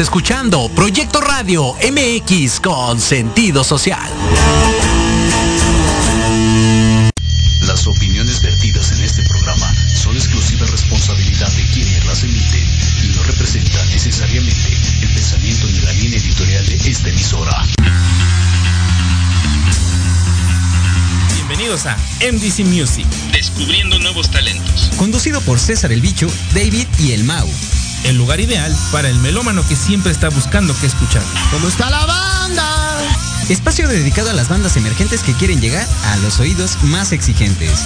escuchando Proyecto Radio MX con sentido social. Las opiniones vertidas en este programa son exclusiva responsabilidad de quienes las emiten y no representan necesariamente el pensamiento ni la línea editorial de esta emisora. Bienvenidos a MDC Music. Descubriendo nuevos talentos. Conducido por César el Bicho, David y el Mau el lugar ideal para el melómano que siempre está buscando qué escuchar. ¿Cómo está la banda? Espacio dedicado a las bandas emergentes que quieren llegar a los oídos más exigentes.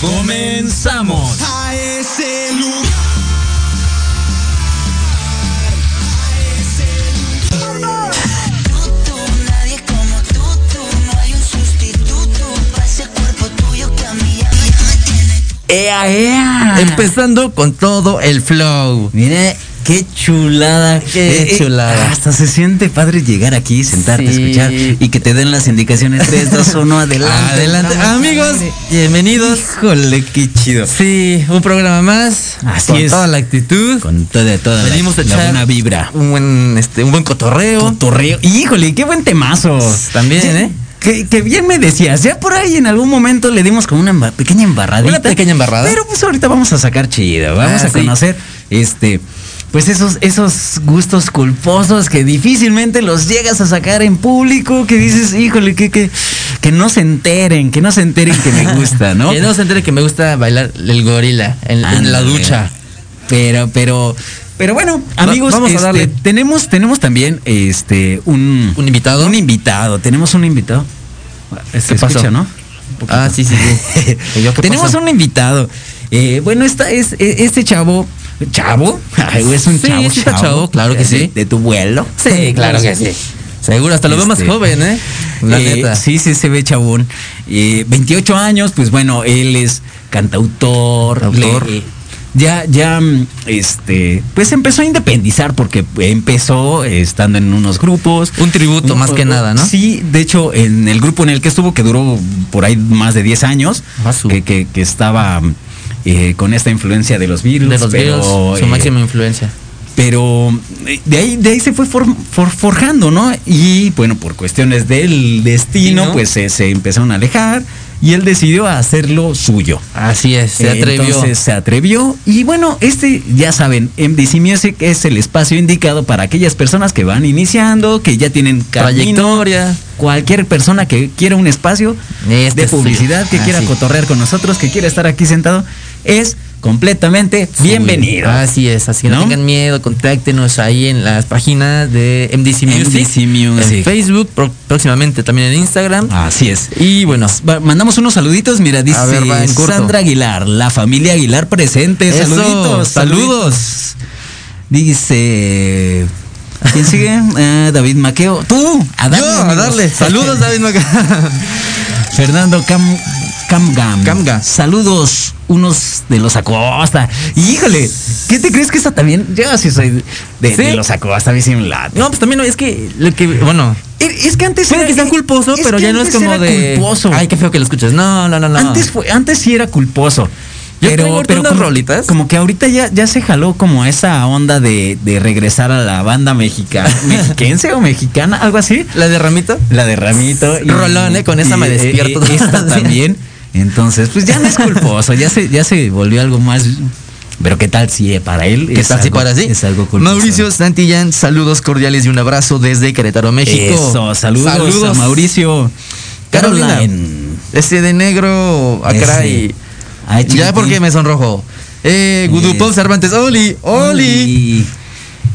¡Comenzamos! A ese lugar. ¡Ea, ea! Empezando con todo el flow. Mire, qué chulada, qué Eh, chulada. Hasta se siente padre llegar aquí, sentarte, Sí. escuchar y que te den las indicaciones 3, 2, 1, adelante. Adelante. Amigos, bienvenidos. Híjole, qué chido. Sí, un programa más. Así con es. toda la actitud. Con toda, toda la- Venimos a la, echar buena vibra. Un buen, este, un buen cotorreo. Cotorreo. Híjole, qué buen temazo. También, Sí, ¿eh? Que, que bien me decías, ya por ahí en algún momento le dimos como una pequeña embarradita. Una pequeña embarrada. Pero pues ahorita vamos a sacar chido, vamos Ah, a sí. conocer este pues esos esos gustos culposos que difícilmente los llegas a sacar en público, que dices, híjole, que que que no se enteren, que no se enteren que me gusta, ¿no? Que no se entere que me gusta bailar el gorila en, en la ducha. Pero, pero, pero bueno, amigos, vamos a este, darle. tenemos, tenemos también este un, ¿Un invitado? Un invitado, tenemos un invitado. ¿Qué pasó? ¿no? Ah, sí, sí, sí. ¿Y yo qué tenemos un invitado. Eh, bueno, esta es e- este chavo. ¿Chavo? Ay, es un Sí, chavo, sí está chavo, claro que de- sí. De tu vuelo. Sí, claro que sí. Seguro, hasta lo veo más Este, joven, ¿eh? La Eh, neta. Sí, sí, se ve chabón. Eh, 28 años, pues bueno, él es cantautor. Le- ya, ya, mm, este, pues empezó a independizar porque empezó eh, estando en unos grupos. Un tributo, más que nada, ¿no? Sí, de hecho, en el grupo en el que estuvo, que duró por ahí más de 10 años, Ah, que, que- que estaba eh, con esta influencia de los Beatles. De los pero, Beatles, su eh, máxima influencia. pero eh, de ahí, de ahí se fue for- for- forjando, ¿no? Y bueno, por cuestiones del destino, Sí, ¿no? pues se, se empezaron a alejar y él decidió hacerlo suyo. Así es, se Eh, atrevió. Entonces se atrevió. Y bueno, este, ya saben, MDC Music es el espacio indicado para aquellas personas que van iniciando, que ya tienen camino. Trayectoria. Cualquier persona que quiera un espacio Este de publicidad, que Ah, quiera sí. cotorrear con nosotros, que quiera estar aquí sentado, es completamente bienvenido. Así es, así no, ¿No? tengan miedo, contáctenos ahí en las páginas de MDC Music. MDC Music. En Facebook, próximamente también en Instagram. Así es. Y bueno, mandamos unos saluditos. Mira, dice ver, va. Sandra Aguilar, la familia Aguilar presente. Eso, saluditos, saludos. saluditos. Dice. ¿a ¿Quién sigue? Ah, David Maqueo. Tú, a darle. yo, a darle. Saludos, David Maca. Fernando Cam, Camgam. Camga. Saludos, unos de los Acosta. Y híjole, ¿qué te crees que esta también? Yo sí soy de, ¿Sí? de los Acosta, a mí sí me late. No, pues también no, es que, lo que bueno, Es es que antes puede era- que sea culposo, es pero ya no es como de. culposo. Ay, qué feo que lo escuches. No, no, no, no. Antes fue, antes sí era culposo. Yo pero, pero unas como, rolitas. como que ahorita ya, ya se jaló como esa onda de, de regresar a la banda mexicana, mexiquense o mexicana, algo así. ¿La de Ramito? La de Ramito. Rolón, ¿eh? Con esa me despierto. esta Sí. también. Entonces, pues ya no es culposo, ya se, ya se volvió algo más. Pero qué tal si eh, para él ¿Qué es tal si algo- para sí? Es algo culposo. Mauricio Santillán, saludos cordiales y un abrazo desde Querétaro, México. Eso, saludos, a Mauricio. Carolina. Caroline. Ese de negro, acá Ese. y. Ya porque me sonrojo. Eh, Gudupov Es- Cervantes, Oli, Oli.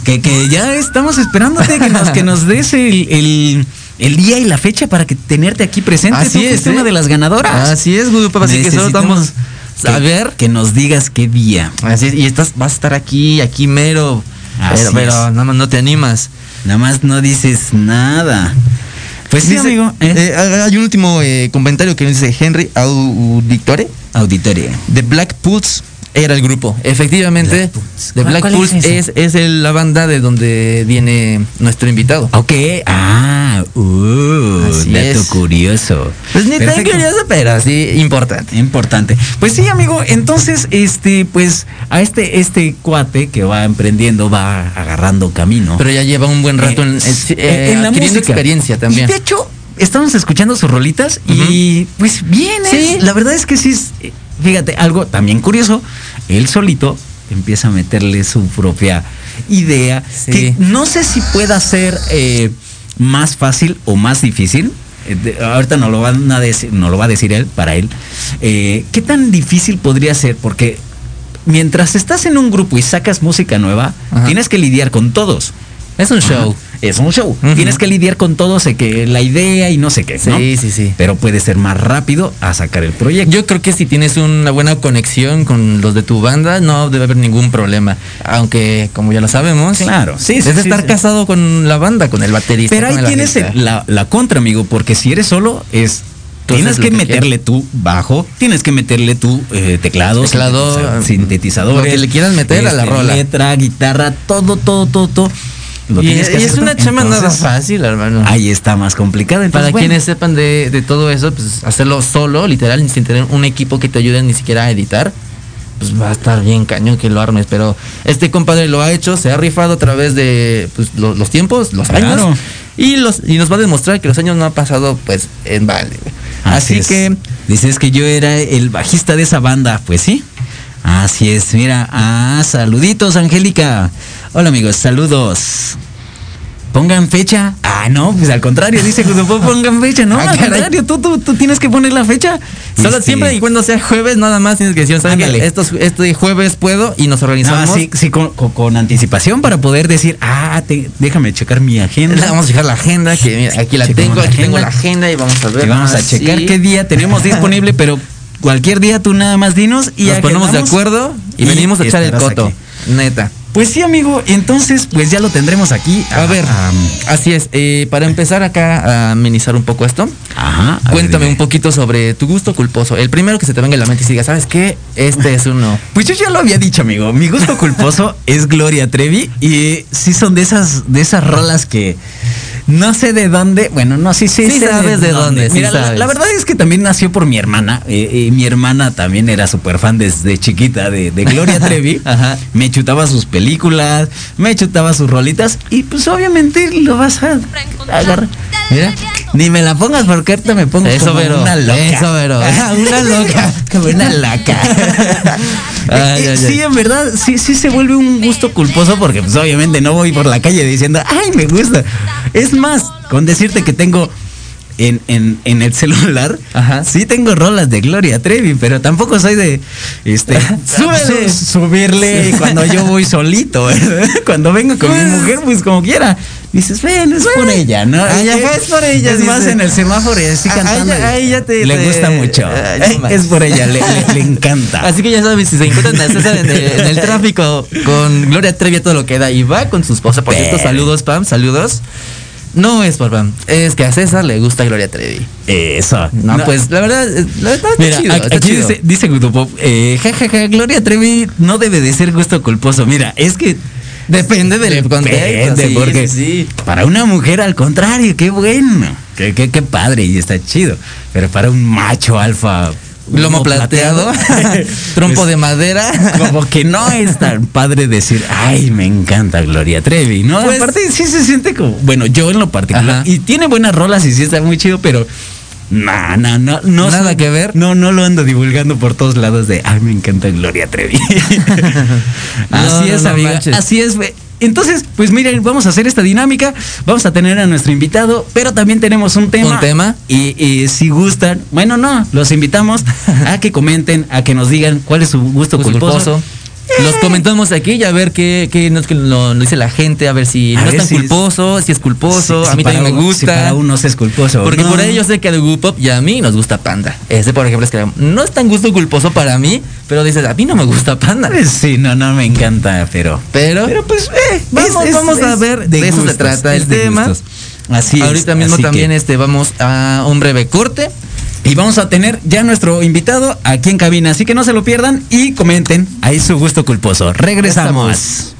Que, que ya estamos esperándote que nos, que nos des el, el, el día y la fecha para que tenerte aquí presente. Así Tú es, ¿eh? una de las ganadoras. Así es, así que solo estamos a ver. Que nos digas qué día. Así es, y estás, vas a estar aquí, aquí mero. Así pero, nada más no te animas. Nada más no dices nada. Pues sí, Dice, amigo. ¿eh? eh, hay un último eh, comentario que nos dice Henry Auditore. Auditoria. The Black Pulse era el grupo. Efectivamente, Black Pulse. The ¿Cuál- Black Pulse es es, es el- la banda de donde viene nuestro invitado. Ok. Ah, uh, Así dato es. curioso. Pues ni tan Perfecto. curioso, pero sí importante. Importante. Pues sí, amigo. Entonces, este, pues, a este, este cuate que va emprendiendo, va agarrando camino. Pero ya lleva un buen rato en, Eh, en- eh, en la música. experiencia también. Y de hecho, estamos escuchando sus rolitas y pues bien, Sí. la verdad es que sí, es, eh, fíjate, algo también curioso, él solito empieza a meterle su propia idea, Sí. que no sé si pueda ser eh, más fácil o más difícil. eh, de- ahorita no lo, van a decir, no lo va a decir él, para él. Eh, ¿Qué tan difícil podría ser? Porque mientras estás en un grupo y sacas música nueva, Ajá. tienes que lidiar con todos. Es un show. Ajá. Es un show. Tienes que lidiar con todo, sé que la idea y no sé qué. ¿no? Sí, sí, sí. Pero puede ser más rápido a sacar el proyecto. Yo creo que si tienes una buena conexión con los de tu banda, no debe haber ningún problema. Aunque, como ya lo sabemos, Claro, sí, es sí, estar sí. casado con la banda, con el baterista. Pero ahí con el tienes el- la, la contra, amigo, porque si eres solo, es. Tienes que meterle tu bajo, tienes que meterle tu eh, teclado, Teclado, sintetiza- sintetizadores, lo que le quieras meter a la este, rola. Letra, guitarra, todo, todo, todo, todo. Lo Y, es una chama nada fácil, hermano. Ahí está más complicado. entonces, Para bueno. quienes sepan de, de todo eso, pues hacerlo solo, literal, sin tener un equipo que te ayude ni siquiera a editar, pues va a estar bien cañón que lo armes. Pero este compadre lo ha hecho, se ha rifado a través de pues, lo- los tiempos, los Claro. años. Y, los, y nos va a demostrar que los años no han pasado pues en balde. güey. Así, es. que Dices que yo era el bajista de esa banda. Pues sí. Así es. Mira. Ah, saluditos, Angélica. Hola, amigos. Saludos. Pongan fecha. Ah, no, pues al contrario, dice que pongan fecha. No, Ah, al contrario, tú, tú, tú tienes que poner la fecha. solo Este, siempre y cuando sea jueves, nada más tienes que decir, ¿saben. Estos, este jueves puedo y nos No, organizamos. sí, sí, con, con- con anticipación para poder decir, ah, te- déjame checar mi agenda. Vamos a checar la agenda, que mira, aquí la Checamos tengo, la aquí tengo la agenda y vamos a ver. Y vamos a Ah, checar sí. qué día tenemos disponible, pero cualquier día tú nada más dinos y Nos ponemos de acuerdo y, y venimos a echar el coto. aquí. Neta. Pues sí, amigo, entonces pues ya lo tendremos aquí. A ver, ah, así es. eh, para empezar acá a amenizar un poco esto, ajá. ver, cuéntame un poquito sobre tu gusto culposo. El primero que se te venga a la mente y diga, ¿sabes qué? Este es uno. Pues yo ya lo había dicho, amigo. Mi gusto culposo es Gloria Trevi y sí son de esas de esas rolas que no sé de dónde. Bueno, no, sí, sí, Sí sé sabes de dónde, sí Mira, la- sabes. La, verdad es que también nació por mi hermana. eh, eh, mi hermana también era súper fan desde chiquita de, de Gloria Trevi. Ajá. Me chutaba sus películas, me chutaba sus rolitas y pues obviamente lo vas a agarrar. Mira. Ni me la pongas porque ahorita me pongo Eso, como Vero, una loca. eso, Vero. Ajá, una loca. como una loca. Ay, Eh, ay, sí, ay. en verdad, sí, sí se vuelve un gusto culposo porque pues obviamente no voy por la calle diciendo, ay, me gusta. Es más, con decirte que tengo en, en, en el celular, Ajá. sí tengo rolas de Gloria Trevi, pero tampoco soy de este Súbele. su- subirle cuando yo voy solito, ¿verdad? cuando vengo con mi mujer, pues como quiera. Dices, ven, es por ella, ¿no? Ay, Eh, ajá, es por ella, Es más, en el semáforo y así Ah, cantando. te- le gusta mucho. Ay, no Eh, es por ella, le, le- le encanta. Así que ya sabes, si se encuentran a César en el, en el tráfico con Gloria Trevi todo lo que da y va con su esposa. Por cierto, saludos, Pam, saludos. No es por fan, es que a César le gusta Gloria Trevi. Eso. No, pues la verdad, eh, la verdad está Mira, chido, aquí está chido. dice, dice Gutopop, eh, jajaja, Gloria Trevi no debe de ser gusto culposo. Mira, es que Depende del contexto. Sí, porque sí. para una mujer al contrario, qué bueno, qué, qué, qué padre y está chido. Pero para un macho alfa, Lomo plateado, trompo de madera. Como que no es tan padre decir, ay, me encanta Gloria Trevi, ¿no? Pues- Aparte sí se siente como, bueno, yo en lo particular, Ajá. y tiene buenas rolas y sí está muy chido, pero no, no, no, no. Nada que ver. No, no lo ando divulgando por todos lados de, ay, me encanta Gloria Trevi. así No, es, no amiga, así es, güey. Entonces, pues miren, vamos a hacer esta dinámica, vamos a tener a nuestro invitado, pero también tenemos un tema. ¿Un tema? Y, y si gustan, bueno, no, los invitamos a que comenten, a que nos digan cuál es su gusto Gusto culposo. culposo. Los comentamos aquí y a ver qué, qué nos, lo, lo dice la gente, a ver si A no ver es tan si es- culposo, si es culposo, a mí también me gusta. si para unos es culposo. Porque no. por ahí yo sé que a The Pop y a mí nos gusta Panda. Ese, por ejemplo, es que no es tan gusto culposo para mí, pero dices, a mí no me gusta Panda. Pues sí, no, no me encanta, pero. Pero, Pero pues, eh, Vamos- vamos a ver, de eso se trata el tema. Así es. ahorita mismo así también que- este vamos a un breve corte. Y vamos a tener ya nuestro invitado aquí en cabina, así que no se lo pierdan y comenten ahí su gusto culposo. Regresamos.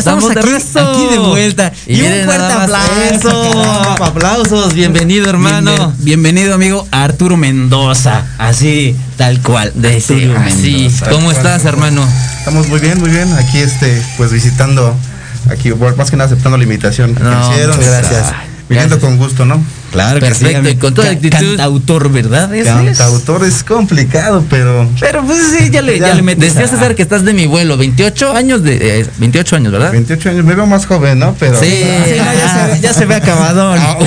Estamos, de aquí, de vuelta. Y, un miren fuerte más aplauso. eso, aplausos, bienvenido hermano. Bienven- bienvenido, amigo Arturo Mendoza. Así, tal cual. De ese, Arturo así. Mendoza. ¿Cómo estás hermano? Estamos muy bien, muy bien. Aquí este, pues visitando aquí, más que nada aceptando la invitación que No, hicieron. muchas Gracias. gracias. Viniendo Gracias. con gusto, ¿no? Claro que sí. Perfecto, y con toda Ca- actitud. Cantautor, ¿verdad? Ese es. Cantautor es complicado, pero Pero pues sí, ya le, ya, Ya. le metes Decía César que estás de mi vuelo, 28 años de... eh, 28 años, ¿verdad? 28 años, me veo más joven, ¿no? Pero Sí. Sí, no, ya, se ve, ya se ve acabado. Ah,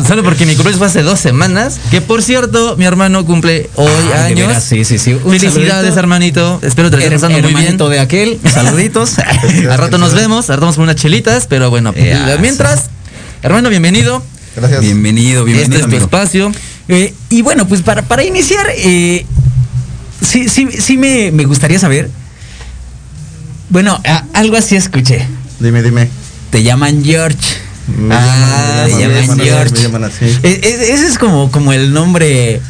uh. Solo porque mi cumpleaños fue hace dos semanas. Que por cierto, mi hermano cumple hoy Ah, de años. veras, sí, sí, sí. Un Felicidades, saludito. hermanito. Espero te lo estés pasando muy bien. de aquel, saluditos. Al rato nos vemos, al rato vamos por unas chelitas, pero bueno, Ya, mientras, hermano, bienvenido. Gracias. bienvenido, bienvenido. este es tu amigo. espacio. Eh, y bueno, pues para, para iniciar, eh, sí, sí, sí me, me gustaría saber. Bueno, a- algo así escuché. Dime, dime. Te llaman George. Me ah, llaman- me llaman George. me llaman así. E- e- ese es como, como el nombre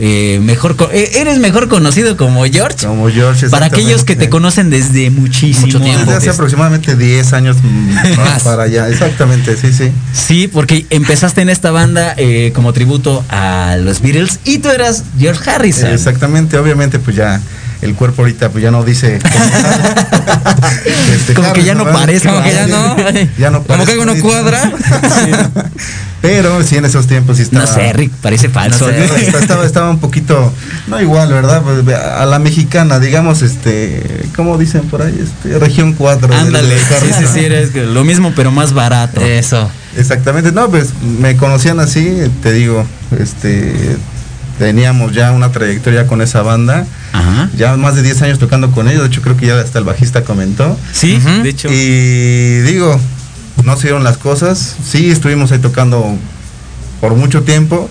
eh, mejor. eh, eres mejor conocido como George. Como George. para aquellos que te conocen desde muchísimo Mucho tiempo. Desde hace aproximadamente 10 años mm, Más. para allá. Exactamente, sí, sí. Sí, porque empezaste en esta banda eh, como tributo a los Beatles y tú eras George Harrison. Exactamente, obviamente, pues ya el cuerpo ahorita pues ya no dice. Este, Como que ya no parezco, Como que ya no. Ya no Como que algo no cuadra. Pero sí, en esos tiempos sí estaba. No sé, Rick, parece falso. No sé, estaba, estaba- estaba un poquito, no igual, ¿verdad? Pues, A la mexicana, digamos, este, ¿cómo dicen por ahí? Este, región 4. del- Ándale, sí, sí, sí, eres lo mismo pero más barato. Eso. Exactamente, no, pues me conocían así, te digo, este, teníamos ya una trayectoria con esa banda, Ajá. ya más de 10 años tocando con ellos, de hecho creo que ya hasta el bajista comentó. Sí, Ujú. de hecho. Y digo, no se dieron las cosas, sí estuvimos ahí tocando por mucho tiempo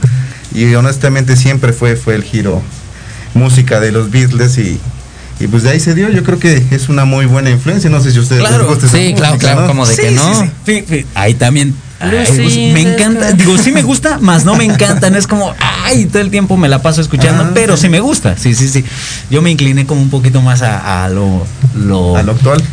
y honestamente siempre fue, fue el giro música de los Beatles y, y pues de ahí se dio, yo creo que es una muy buena influencia, no sé si ustedes Claro, les gusta esa sí, claro, música, claro, ¿no? como de Sí, que no. sí. Ahí también. Ay, pues, me encanta, digo, sí me gusta, más no me encanta, no es como, ay, todo el tiempo me la paso escuchando, Ah, pero sí. sí me gusta, sí, sí, sí. Yo me incliné como un poquito más a, a lo, lo, A lo actual.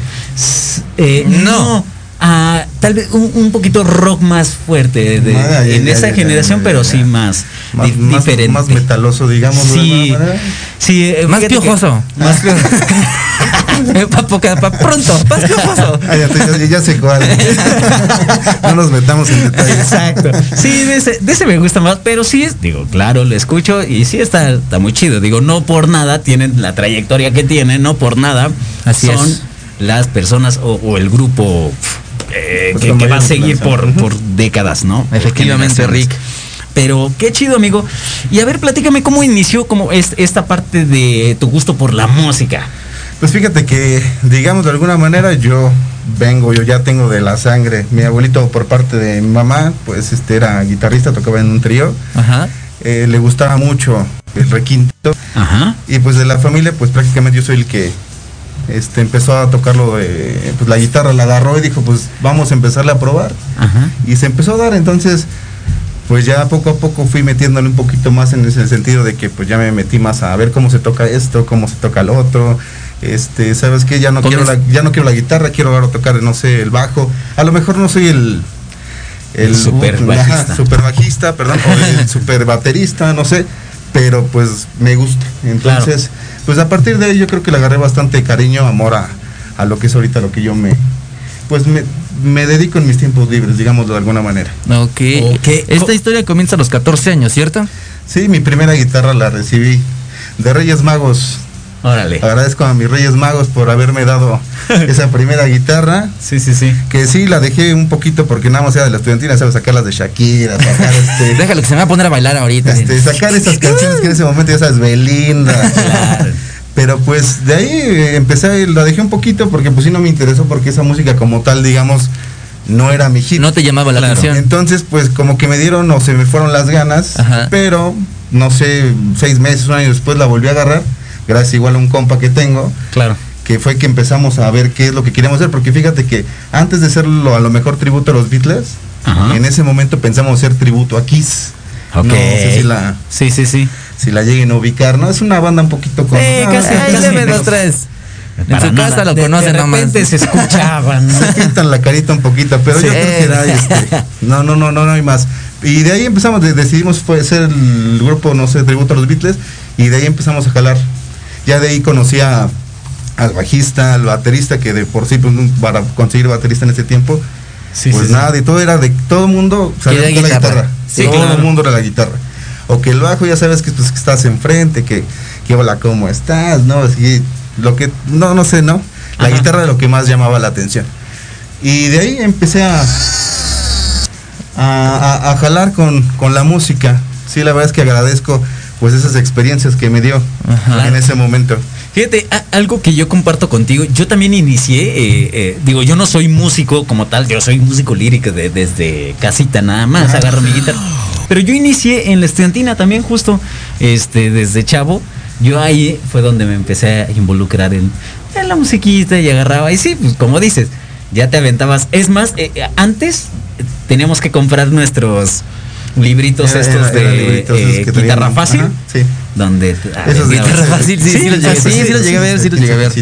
Eh, No. A tal vez un, un poquito rock más fuerte de- Ah, ya, en ya, esa ya, generación, ya, pero ya. sí más, Más, di- más- diferente. más metaloso, digamos. de Sí, manera. sí, eh, Más que- piojoso. Más piojoso. pa, poca- pa pronto, más piojoso. Ah, ya, te- ya- ya sé cuál. no nos metamos en detalles. Exacto. Sí, de ese, de ese me gusta más, pero sí es, digo, claro, lo escucho y sí está, está muy chido. Digo, no por nada tienen la trayectoria que tienen, no por nada Así son es. las personas o, o el grupo eh, Pues que, va a seguir por, por décadas, ¿no? Efectivamente. Rick. Pero qué chido, amigo. Y a ver, platícame cómo inició como es, esta parte de tu gusto por la música. Pues fíjate que, digamos de alguna manera, yo vengo, yo ya tengo de la sangre. Mi abuelito por parte de mi mamá, pues este era guitarrista, tocaba en un trío. Ajá. Eh, le gustaba mucho el requinto. Ajá. Y pues de la familia, pues prácticamente yo soy el que este, empezó a tocarlo de, pues la guitarra la agarró y dijo, pues vamos a empezarle a probar. Ajá. y se empezó a dar entonces pues ya poco a poco fui metiéndole un poquito más en ese sentido de que pues ya me metí más a ver cómo se toca esto cómo se toca lo otro este sabes qué ya no quiero la, ya no quiero la guitarra quiero ahora tocar no sé el bajo a lo mejor no soy el El super bajista. super bajista perdón o el super baterista no sé pero pues me gusta entonces pues a partir de ahí yo creo que le agarré bastante cariño amor a, a lo que es ahorita lo que yo me pues me, me dedico en mis tiempos libres digámoslo de alguna manera Ok. Ok. Esta historia comienza a los 14 años, ¿cierto? Sí, mi primera guitarra la recibí de Reyes Magos. Órale. Agradezco a mis Reyes Magos por haberme dado esa primera guitarra. Sí, sí, sí. Que sí, la dejé un poquito porque nada más era de la estudiantina, ¿sabes? Sacar las de Shakira, sacar este. Déjalo que se me va a poner a bailar ahorita. este, sacar esas canciones que en ese momento ya sabes, Belinda. Claro. Pero pues de ahí eh, empecé, la dejé un poquito porque pues sí no me interesó porque esa música como tal, digamos, no era mi hit. No te llamaba la Claro. atención. Entonces, pues como que me dieron o se me fueron las ganas, Ajá. pero no sé, seis meses, un año después la volví a agarrar, gracias igual a un compa que tengo, Claro. que fue que empezamos a ver qué es lo que queríamos hacer, porque fíjate que antes de hacerlo a lo mejor tributo a los Beatles, Ajá. en ese momento pensamos hacer tributo a Kiss. Ok. No sé si la, Sí, sí, sí. si la lleguen a ubicar, ¿no? Es una banda un poquito con... Eh, Ah, casi- Ahí casi no. tres. En su nada. casa lo conocen de nomás. repente se escuchaban. se pintan la carita un poquito, pero Sí. yo creo que era este, no, no, no, no, no hay más. Y de ahí empezamos, de- decidimos fue ser el grupo, no sé, tributo a los Beatles, y de ahí empezamos a jalar. Ya de ahí conocí a, al bajista, al baterista, que de por sí, pues, para conseguir baterista en ese tiempo, Sí, pues sí, sí. nada, de todo era de todo el mundo sabía la guitarra. todo claro. el mundo era la guitarra. O que el bajo ya sabes que, pues, que estás enfrente, que, que hola, ¿cómo estás? No, así, lo que, no, no sé, ¿no? La Ajá. guitarra era lo que más llamaba la atención. Y de ahí empecé a, a, a- a jalar con, con la música. Sí, la verdad es que agradezco pues esas experiencias que me dio Ajá. en ese momento. Fíjate, algo que yo comparto contigo, yo también inicié, eh, eh, digo, yo no soy músico como tal, yo soy músico lírico de- desde casita nada más, agarro mi guitarra. Pero yo inicié en la estudiantina también justo, este, desde chavo. Yo ahí fue donde me empecé a involucrar en, en la musiquita y agarraba. Y sí, pues como dices, ya te aventabas. Es más, eh, antes teníamos que comprar nuestros libritos Era- estos era- de libritos eh, que guitarra tenían- fácil. ajá, sí. Donde ah, Esos de guitarra guitarra fácil, sí, sí los llegué- sí, sí los llegué a ver, sí los llegué a ver.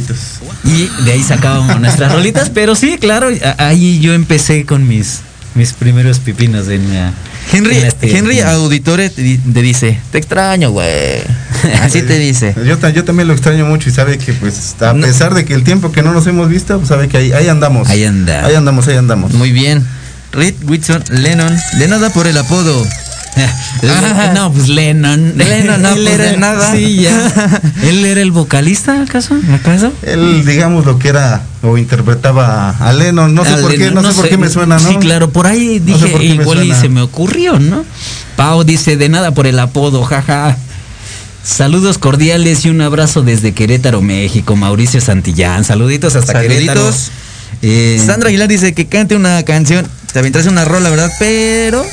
Y de ahí sacábamos nuestras rolitas, pero sí, claro, ahí yo empecé con mis, mis primeros pipinos en la. Henry, en este- Henry Auditore te, te dice, te extraño, güey. Así te dice. Yo, ta- yo también lo extraño mucho y sabe que pues a No. pesar de que el tiempo que no nos hemos visto, pues sabe que ahí, ahí andamos. Ahí anda. Ahí andamos, ahí andamos. Muy bien. Reed Whitson Lennon, de nada por el apodo. Ah, no, pues Lennon. Lennon, no, Él pues, era de nada. Sí, ya. ¿Él era el vocalista, acaso? ¿Acaso? Él, digamos, lo que era o interpretaba a Lennon, no sé por qué, no, sé por qué me suena, ¿no? Sí, claro, por ahí No sé dije, igual y se me ocurrió, ¿no? Pau dice, de nada por el apodo, jaja. Saludos cordiales y un abrazo desde Querétaro, México. Mauricio Santillán, saluditos hasta Querétaro. Eh, Sandra Aguilar dice que cante una canción. Te aventaste una rola, ¿verdad? Pero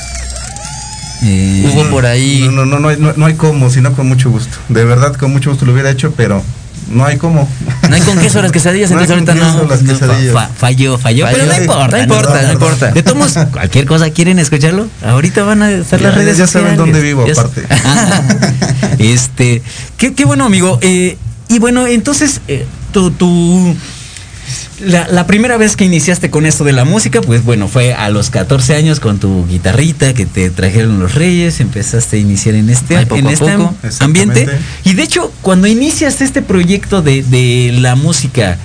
eh, hubo por ahí. No, no, no, no, hay, no, no hay cómo, sino con mucho gusto. De verdad, con mucho gusto lo hubiera hecho, pero no hay cómo. No hay con queso las quesadillas, No hay entonces con ahorita no. queso las fa- quesadillas. fa- falló, falló, Falló. pero no importa. no importa, no importa. De todos modos, cualquier cosa, ¿quieren escucharlo? Ahorita van a estar las Ya- redes ya saben dónde vivo, Ya aparte. Ah, este, qué, qué bueno, amigo. Eh, y bueno, entonces, eh, tu, tu- la, la primera vez que iniciaste con esto de la música, pues bueno, fue a los 14 años con tu guitarrita que te trajeron los reyes, empezaste a iniciar en este, Ay, en este poco. ambiente. Y de hecho, cuando inicias este proyecto de, de la música,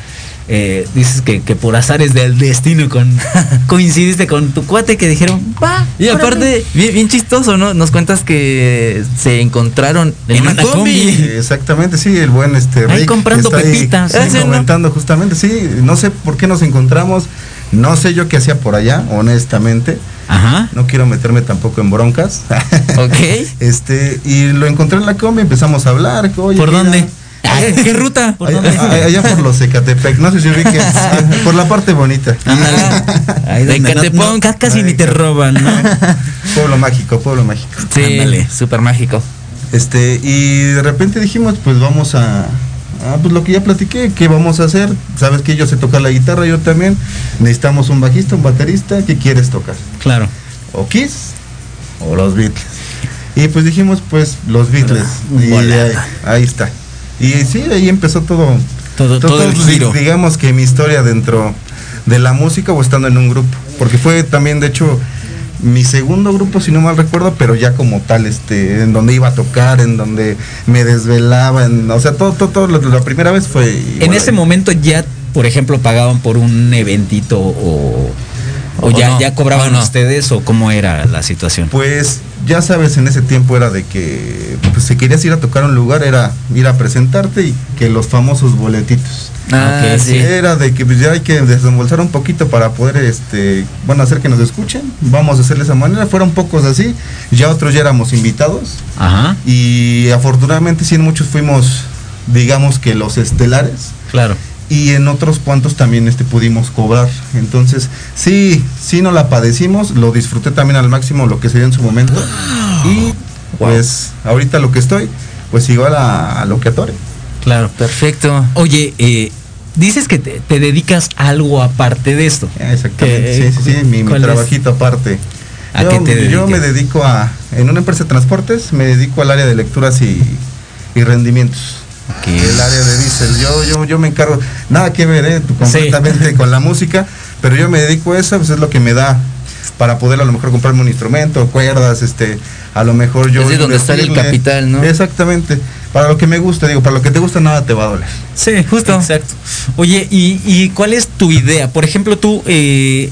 eh, dices que, que por azares del destino con, coincidiste con tu cuate que dijeron, va. Y órale". aparte, bien, bien chistoso, ¿no? Nos cuentas que se encontraron en, En una, una combi. combi. Exactamente, sí, el buen este Ahí Rick comprando está pepitas. sí, ¿no? comentando justamente, sí, no sé por qué nos encontramos, no sé yo qué hacía por allá, honestamente. Ajá. No quiero meterme tampoco en broncas. Ok. Este, y lo encontré en la combi, empezamos a hablar. oye, ¿Por mira, dónde? ¿Qué ruta? ¿Por allá, dónde? allá- allá por los Ecatepec, no sé si ubiques, por la parte bonita. Ándale. Ahí De donde no- casi ni te roban, ¿no? Pueblo mágico, pueblo mágico. Sí, Ándale. súper mágico. Este, y de repente dijimos, pues vamos a, ah, pues lo que ya platiqué, ¿qué vamos a hacer? Sabes que yo sé tocar la guitarra, yo también. Necesitamos un bajista, un baterista, ¿qué quieres tocar? Claro. ¿O Kiss o los Beatles? Y pues dijimos, pues los Beatles. Y ahí está. Y sí, ahí empezó todo. Todo- todo el giro. Digamos que mi historia dentro de la música o estando en un grupo. Porque fue también, de hecho, mi segundo grupo, si no mal recuerdo, pero ya como tal, este, en donde iba a tocar, en donde me desvelaba, en- o sea, todo, todo, todo, la primera vez fue... En ese momento ya, por ejemplo, pagaban por un eventito o, o O ya, no, ya cobraban no. ustedes o cómo era la situación. Pues ya sabes, en ese tiempo era de que pues, si querías ir a tocar un lugar era ir a presentarte y que los famosos boletitos. Ah, Ok, sí. Era de que pues, ya hay que desembolsar un poquito para poder, este, bueno, hacer que nos escuchen. Vamos a hacerle esa manera. Fueron pocos así. Ya otros ya éramos invitados. Ajá. Y afortunadamente sí en muchos fuimos, digamos que los estelares. Claro. Y en otros cuantos también este, pudimos cobrar. Entonces, sí, sí no la padecimos. Lo disfruté también al máximo lo que se dio en su momento. Y pues ahorita lo que estoy, pues igual a, a lo que atore. Claro. Perfecto. Oye, eh, dices que te, te dedicas a algo aparte de esto. Exactamente, ¿Qué- sí, sí, sí, mi, mi es? trabajito aparte. ¿A yo, qué te yo me dedicas? dedico a, en una empresa de transportes, me dedico al área de lecturas y, y rendimientos. Ok. El área de diésel. Yo, yo, yo me encargo, nada que ver, eh, completamente con la música, pero yo me dedico a eso, pues es lo que me da para poder a lo mejor comprarme un instrumento, cuerdas, este, a lo mejor yo. Es de donde sale el capital, ¿no? Exactamente. para lo que me gusta, digo, para lo que te gusta nada te va a doler. Sí, justo. Exacto. Oye, ¿y, y cuál es tu idea? Por ejemplo, tú, eh,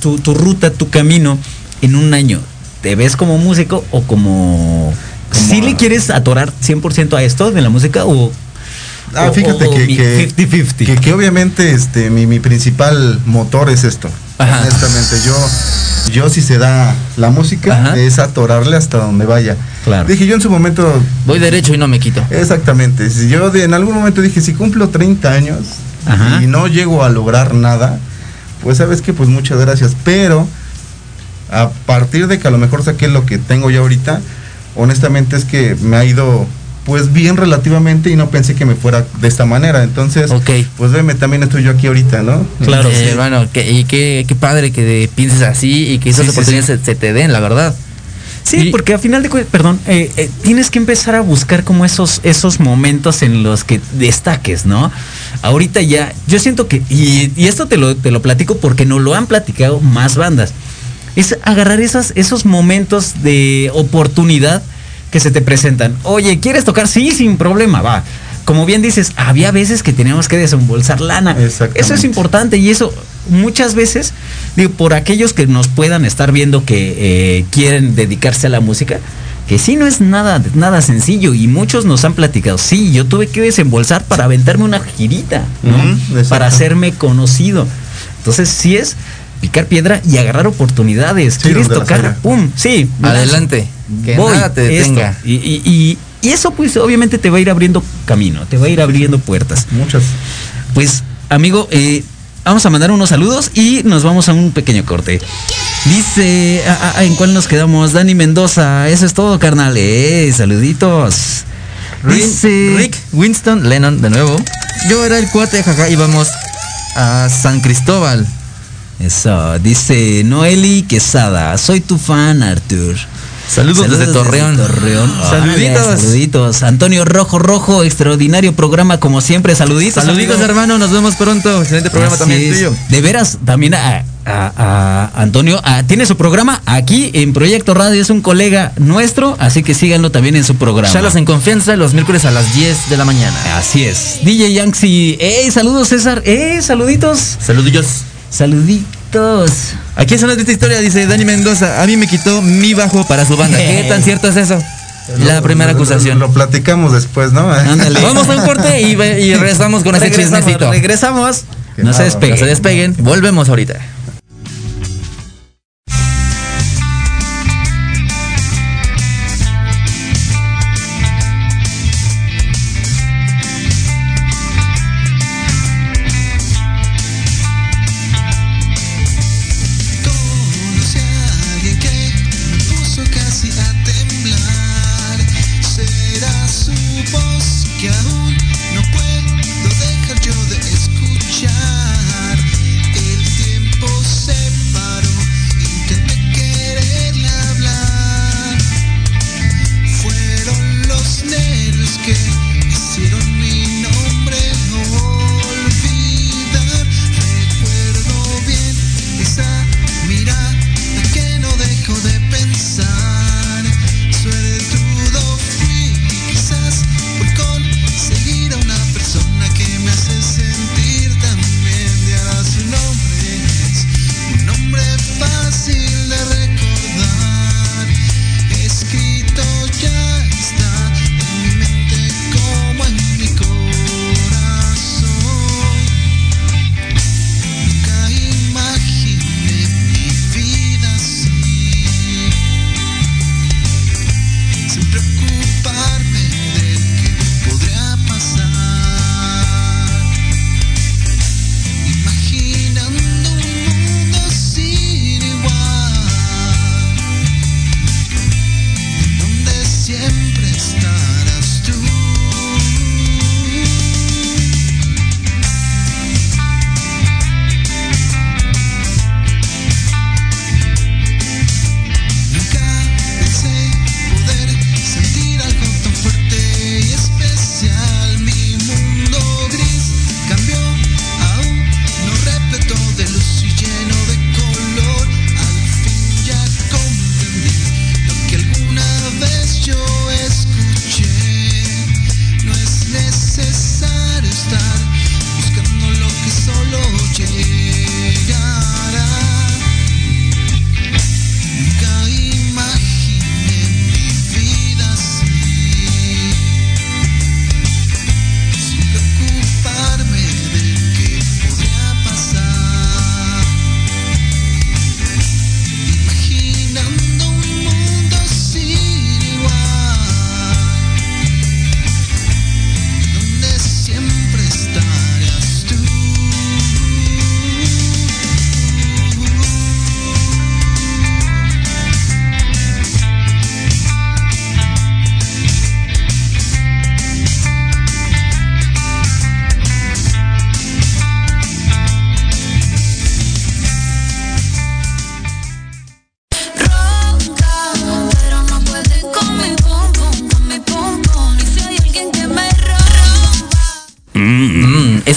tu, tu ruta, tu camino en un año, ¿te ves como músico o como... ¿Sí le quieres atorar 100% a esto de la música o... Ah, fíjate o- o que, que, 50-50? que- que obviamente este mi, mi principal motor es esto. Ajá. Honestamente, yo, yo si se da la música, Ajá. es atorarle hasta donde vaya. Claro. Dije yo en su momento, Voy derecho y no me quito. exactamente, si yo de- en algún momento dije, si cumplo 30 años Ajá. y no llego a lograr nada, pues sabes que pues muchas gracias, pero a partir de que a lo mejor saqué lo que tengo ya ahorita, honestamente es que me ha ido pues bien relativamente y no pensé que me fuera de esta manera. Entonces, Ok. pues veme, también estoy yo aquí ahorita, ¿no? Claro, Eh, sí. Bueno, que, y qué, qué padre que pienses así y que esas Sí, sí, oportunidades Se, se te den, la verdad. Sí, Y- porque a final de cuentas, perdón, eh, eh, tienes que empezar a buscar como esos, esos momentos en los que destaques, ¿no? Ahorita ya, yo siento que, y, y esto te lo, te lo platico porque no lo han platicado más bandas, es agarrar esas, esos momentos de oportunidad que se te presentan. Oye, ¿quieres tocar? Sí, sin problema, va. Como bien dices, había veces que teníamos que desembolsar lana. Eso es importante y eso muchas veces, digo, por aquellos que nos puedan estar viendo que eh, quieren dedicarse a la música, que sí no es nada, nada sencillo y muchos nos han platicado, sí, yo tuve que desembolsar para aventarme una girita, ¿no? Para hacerme conocido. Entonces sí es picar piedra y agarrar oportunidades. Sí, ¿Quieres tocar? ¡Pum! Sí. Adelante. Que Voy, nada te esto. detenga. Y, y- y- y eso pues obviamente te va a ir abriendo camino, te va a ir abriendo puertas. Muchas. Pues, amigo, eh, vamos a mandar unos saludos y nos vamos a un pequeño corte. Dice, ah, ah, ¿en cuál nos quedamos? Dani Mendoza, eso es todo, carnal. Eh, saluditos. Dice, Rick Winston Lennon, de nuevo. Yo era el cuate, jaja, íbamos a San Cristóbal. Eso, dice Noeli Quesada, soy tu fan, Artur. Saludos, desde Torreón. Torreón. Saluditos. Órale, saluditos. Antonio Rojo Rojo, extraordinario programa como siempre. Saluditos. Saluditos, amigo. hermano, nos vemos pronto. Excelente programa Así también es. tuyo. De veras, también a, a- a Antonio a- tiene su programa aquí en Proyecto Radio, es un colega nuestro, así que síganlo también en su programa. Charlas en confianza los miércoles a las 10 de la mañana. Así es. DJ Yanxi, ¡eh! Saludos, César, ¡eh! Saluditos. Saludillos. Saluditos. Aquí es una triste historia, dice Dani Mendoza. A mí me quitó mi bajo para su banda. ¿Qué tan cierto es eso? La Lo- primera lo- acusación. Lo, platicamos después, ¿no? Ándale. Vamos a un corte y, regresamos con ese Regresamos, chismecito. regresamos. No se despeguen. No se despeguen. Volvemos ahorita.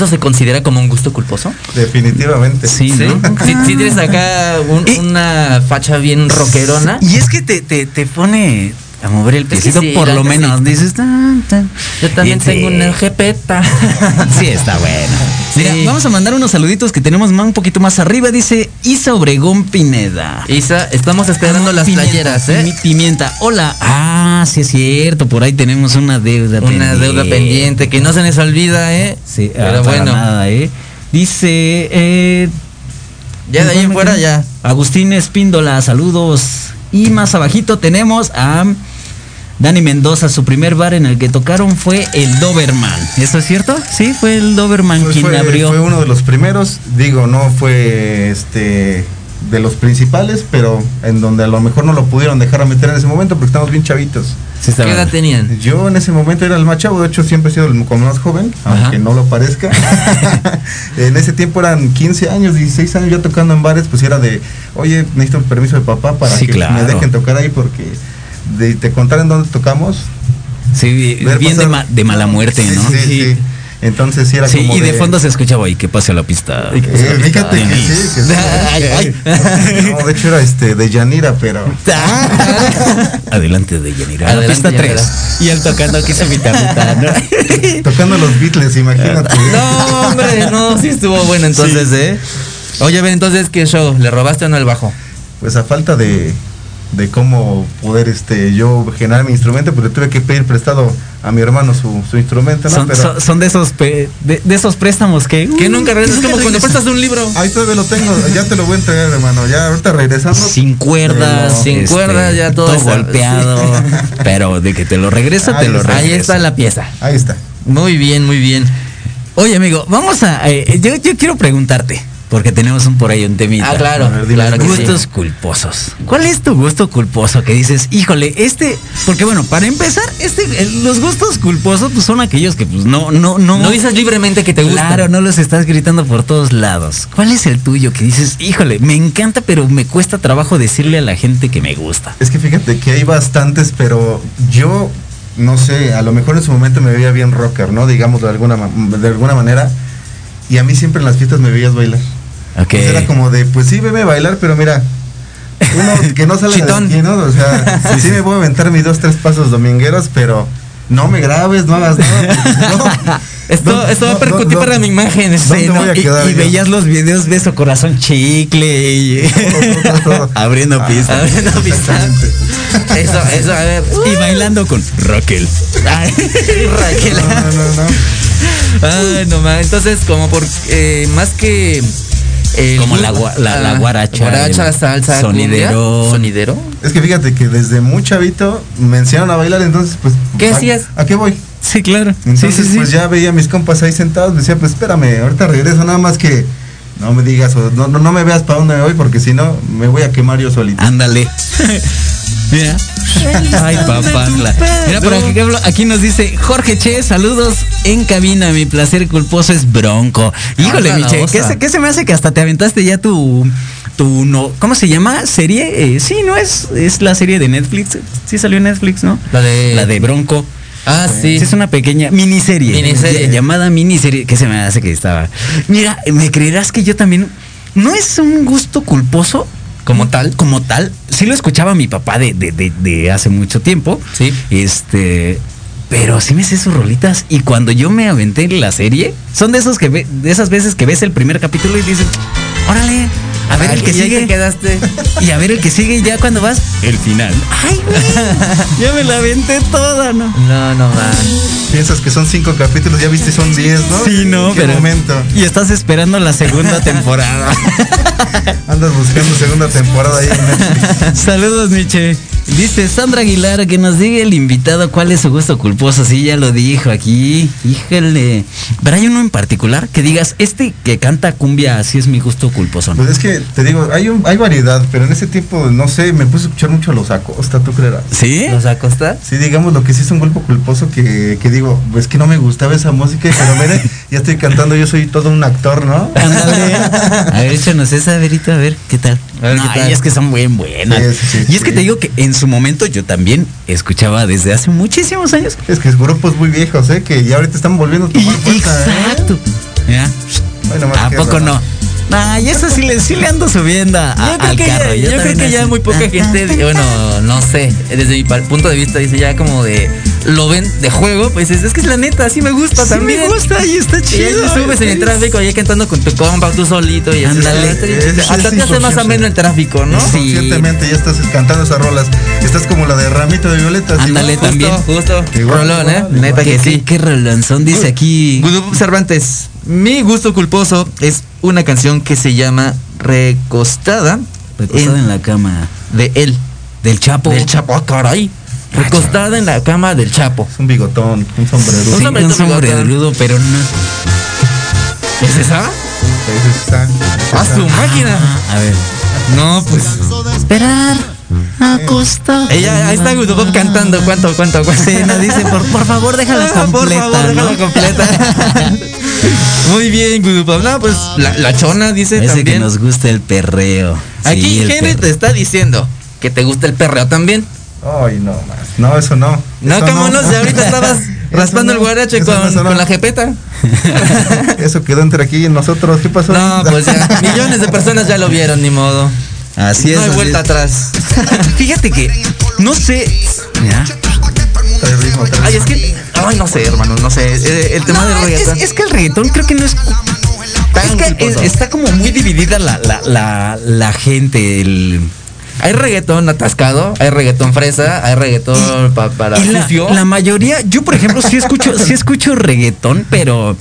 Se considera como un gusto culposo? Definitivamente. Sí, Sí. ¿no? Si, si tienes acá un- Y- una facha bien rockerona. Y es que te, te, te pone a mover el Es que piecito, sí, por lo menos. sí. Dices, tan, tan. Yo también Y tengo sí. una jepeta. Sí, está bueno. Mira, Sí. vamos a mandar unos saluditos que tenemos más- un poquito más arriba. Dice Isa Obregón Pineda. Isa, estamos esperando Ah, las pimienta, playeras, ¿eh? Pimienta. Hola. Ah, sí es cierto. Por ahí tenemos una deuda Una deuda pendiente que no se les olvida, ¿eh? Sí, pero ah, para bueno. nada, ¿eh? Dice, eh, Ya de ahí en fuera ya. Agustín Espíndola, saludos. Y más abajito tenemos a Dani Mendoza. Su primer bar en el que tocaron fue el Doberman. ¿Eso es cierto? Sí, fue el Doberman Pues quien fue, abrió. fue uno de los primeros, digo, no fue este de los principales, pero en donde a lo mejor no lo pudieron dejar a meter en ese momento porque estamos bien chavitos. Sí, ¿Qué edad tenían? Yo en ese momento era el más chavo, de hecho siempre he sido el como más joven, Ajá. aunque no lo parezca. en ese tiempo eran 15 años, 16 años ya tocando en bares, pues era de, oye, necesito permiso de papá para Sí, que claro. me dejen tocar ahí porque de, te contar en dónde tocamos. Sí, bien de, pasar- ma- de mala muerte, Sí, ¿no? Sí, sí. Entonces sí era Sí, como y de fondo se escuchaba ahí que pase a la pista. Eh, fíjate que Denis. sí, que sí. Ay, ay. No, de hecho era este de Yanira, pero Adelante de Yanira. A la Adelante, pista Yanira. 3. Y él tocando aquí su guitarrita, ¿no? tocando los Beatles, imagínate. No, hombre, no, sí estuvo bueno entonces, ¿eh? Oye, a ver, entonces, ¿qué show? ¿Le robaste o no el bajo? Pues a falta de, de cómo poder este yo generar mi instrumento, le tuve que pedir prestado a mi hermano su, su instrumento, ¿no? Son, Pero son- son de esos pe- de, de esos préstamos que Que nunca regresas, como cuando prestas un libro. ahí todavía lo tengo, ya te lo voy a entregar, hermano. Ya ahorita regresando. sin cuerdas, Sin cuerdas, ya todo está- golpeado, pero de que te lo regresa, te lo regresa. Ahí está la pieza. Ahí está. Muy bien, muy bien. Oye, amigo, vamos a eh, yo, yo quiero preguntarte porque tenemos un por ahí un temita. Ah, claro, ver, claro sí. Gustos culposos. ¿Cuál es tu gusto culposo que dices, híjole, este, porque bueno, para empezar, este, el- los gustos culposos pues, son aquellos que pues no, no, no. No dices libremente que te gusta. Claro, no los estás gritando por todos lados. ¿Cuál es el tuyo que dices, híjole, me encanta, pero me cuesta trabajo decirle a la gente que me gusta? Es que fíjate que hay bastantes, pero yo no sé, a lo mejor en su momento me veía bien rocker, ¿no? Digamos de alguna ma- de alguna manera. Y a mí siempre en las fiestas me veías bailar. Pues era como de, pues sí, veme bailar, pero mira, uno que no sale Chitón. de aquí, ¿no? O sea, sí, me voy a aventar mis dos, tres pasos domingueros, pero no me grabes, no hagas nada. no, Esto, no, esto va a percutir no, para mi imagen. ¿Dónde sí, ¿no? voy a Y, veías los videos Beso Corazón Chicle y Todo, todo, todo. abriendo Ah, pista. Abriendo pista. Exactamente. Eso, eso, a ver. Y bailando con Raquel. Ay, Raquel. No, no, no, no. Ay, no más. Entonces, como por eh, más que el Como la la- la ah, guaracha, guaracha, el salsa, sonidero. cumbia, sonidero. Es que fíjate que desde muy chavito me enseñaron a bailar, entonces pues... ¿Qué ¿a- hacías? ¿A qué voy? Sí, claro. Entonces sí, sí, sí. pues ya veía a mis compas ahí sentados, decía pues espérame, ahorita regreso, nada más que no me digas o no, no, no me veas para dónde me voy porque si no me voy a quemar yo solito. Ándale. Mira. Ay, papantla. Mira, por aquí, aquí nos dice Jorge Che, saludos en cabina. Mi placer culposo es bronco. Híjole, Osa, mi Che. ¿qué se, qué se me hace que hasta te aventaste ya tu. tu no, ¿Cómo se llama? ¿Serie? Eh, sí, ¿no es? Es la serie de Netflix. Sí salió en Netflix, ¿no? La de- La de Bronco. Ah, sí. Es una pequeña miniserie. Miniserie. ll- Llamada miniserie. que se me hace que estaba? Mira, me creerás que yo también. No es un gusto culposo. Como tal. Como tal. Sí lo escuchaba mi papá de, de, de, de hace mucho tiempo. Sí. Este. Pero sí me sé sus rolitas. Y cuando yo me aventé en la serie, son de esos que ve- de esas veces que ves el primer capítulo y dices, órale, a ver el que sigue. te quedaste. Y a ver el que sigue y ya cuando vas, el final. Ay, güey. ya me la aventé toda, ¿no? No, no man. Piensas que son cinco capítulos, ya viste son diez, ¿no? Sí, no, ¿En qué pero. momento? Y estás esperando la segunda temporada. Andas buscando segunda temporada ahí en Netflix. Saludos, Miche. Dice Sandra Aguilar que nos diga el invitado cuál es su gusto culposo. Sí, ya lo dijo aquí. Híjole. Pero hay uno en particular que digas, este que canta cumbia así es mi gusto culposo. Pues es que te digo, hay un, hay variedad, pero en ese tiempo, no sé, me puse a escuchar mucho a los Acosta, ¿tú creerás? ¿Sí? ¿Los acostas? Sí, digamos lo que sí es un golpe culposo que, que digo, pues que no me gustaba esa música, pero mire, ya estoy cantando, yo soy todo un actor, ¿no? Ándale. A ver, échanos esa, Verito, a ver, ¿qué tal? A ver, No, ¿qué tal? y es que son bien buenas. Sí, sí, sí, y es que te digo que en su momento yo también escuchaba desde hace muchísimos años. Es que es grupos muy viejos, ¿eh? Que ya ahorita están volviendo a Y- tomar fuerza, ¿eh? exacto. Mira. Bueno, más ¿A poco no? Nah, y eso sí le, sí le ando subiendo a- Yo creo al que, carro. ya, yo creo que ya así. muy poca gente, bueno, no sé, desde mi punto de vista dice ya como de lo ven de juego, pues es, es que es la neta, así me gusta Sí también. me gusta y está Y ahí chido. te subes en el tráfico, ahí cantando con tu compa, tú solito y. Ándale. Hasta te hace más ameno el tráfico, ¿no? Sí. Conscientemente ya estás cantando esas rolas. Estás como la de Ramito de Violetas. Ándale, también. Justo, Rolón, ¿eh? Neta ¿Qué, que sí. qué relanzón dice aquí? Cervantes, mi gusto culposo es una canción que se llama Recostada, Recostada en- en la cama. de él, Del Chapo. del Chapo, caray. Recostada en la cama del Chapo. Es un bigotón, un sombrero. Sí, Un sombrerudo, pero no. ¿Es esa? Ese está- ¡A esa- su máquina! Ah, A ver. No, pues. Esperar. Acostado. Ella, ahí está Bob cantando. ¿Cuánto, cuánto, cuánto? Sí, nos dice, por, por favor, déjala Ah, por completa. favor, déjala ¿no? completa. Muy bien, Bob. No, pues la, la chona dice Ese que también. nos gusta el perreo. Aquí Sí, Henry perreo. te está diciendo que te gusta el perreo también. Ay, no, más. No, eso no. No, Eso cómo no, si ahorita estabas raspando no, el guarache con, no, no. con la jepeta. Eso quedó entre aquí y nosotros. ¿Qué pasó? No, pues ya, millones de personas ya lo vieron, ni modo. Así es. no hay vuelta es. atrás. Fíjate que, no sé. Ritmo, Ay, es que, ay, no sé, hermano, no sé. eh, El tema No, del es, reggaetón. es que el reggaetón creo que no es. Es que es- está como muy dividida la, la, la, la gente. El, Hay reggaetón atascado, hay reggaetón fresa, hay reggaetón pa- para y la, la mayoría, yo por ejemplo sí escucho, sí escucho reggaetón, pero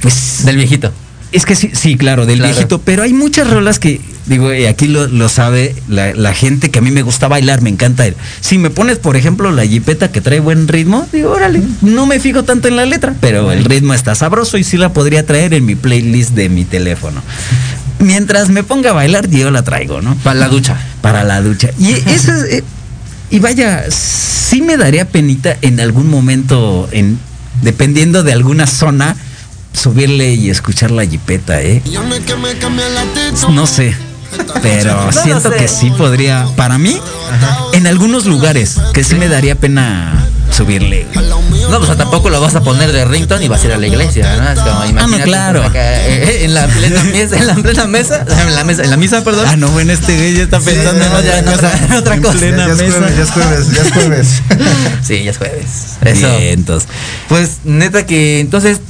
pues del viejito. Es que sí, sí, claro, del Claro. viejito, pero hay muchas rolas que, digo, y aquí lo, lo sabe la, la gente que a mí me gusta bailar, me encanta. el- Si me pones, por ejemplo, la jipeta que trae buen ritmo, digo, órale, no me fijo tanto en la letra, pero el ritmo está sabroso y sí la podría traer en mi playlist de mi teléfono. Mientras me ponga a bailar, yo la traigo, ¿no? Para la ducha. Para la ducha. Y eso es, eh, y vaya, sí me daría penita en algún momento, en, dependiendo de alguna zona, subirle y escuchar la jipeta, ¿eh? No sé. Pero No siento sé. que sí podría, para mí, en algunos lugares, que sí me daría pena subirle. No, pues tampoco lo vas a poner de rington y vas a ir a la iglesia, ¿no? Es como, imagínate, claro. pues, acá, eh, en la plena mesa, en la plena mesa, en la mesa, en la misa, perdón. Ah, no, bueno, este güey ya está pensando en no, otra ya, en cosa. otra- en otra En cosa. plena Ya es mesa. jueves, ya es jueves, ya es jueves. Sí, ya es jueves. Eso. Vientos. Pues neta que entonces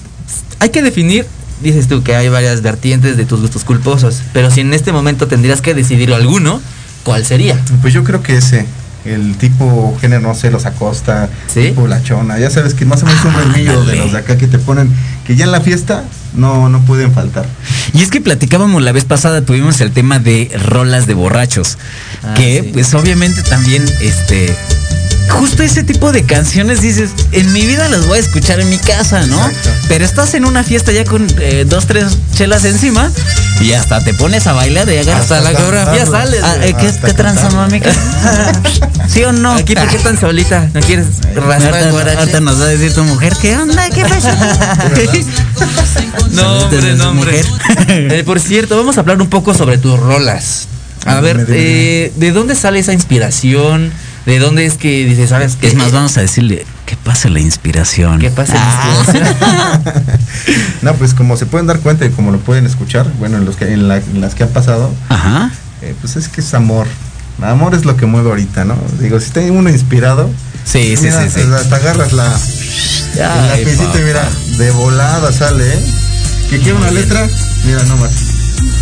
hay que definir, dices tú que hay varias vertientes de tus gustos culposos, pero si en este momento tendrías que decidir alguno, ¿cuál sería? Pues yo creo que ese, el tipo género, no sé, los acosta, ¿Sí? tipo la chona, ya sabes que más o menos un ritmillo de los de acá que te ponen, que ya en la fiesta no, no pueden faltar. Y es que platicábamos la vez pasada, tuvimos el tema de rolas de borrachos. Ah, que sí. pues obviamente también, este. Justo ese tipo de canciones dices, en mi vida las voy a escuchar en mi casa, ¿no? Exacto. Pero estás en una fiesta ya con eh, dos, tres chelas encima y hasta te pones a bailar y agarras Hasta la coreografía sales. Ah, eh, ¿Qué, qué ¿Sí o no? Aquí, ¿por qué tan solita? ¿No quieres raspar el Ahorita, guarache? ahorita nos va a decir tu mujer, ¿qué onda? ¿Qué pasó? No, hombre, no, hombre. mujer. Eh, por cierto, vamos a hablar un poco sobre tus rolas. A ver, eh, ¿de dónde sale esa inspiración? ¿De dónde es que dices, sabes qué? Es más, vamos a decirle, que pase la inspiración. ¿Qué pasa? Ah. No, pues como se pueden dar cuenta y como lo pueden escuchar, bueno, en, los que, en, la- en las que han pasado, Ajá. eh, pues es que es amor. Amor es lo que mueve ahorita, ¿no? Digo, si está uno inspirado, Sí, sí, mira, sí, sí. hasta agarras la, la y mira, de volada sale, ¿eh? ¿Que quiere una letra? Mira nomás.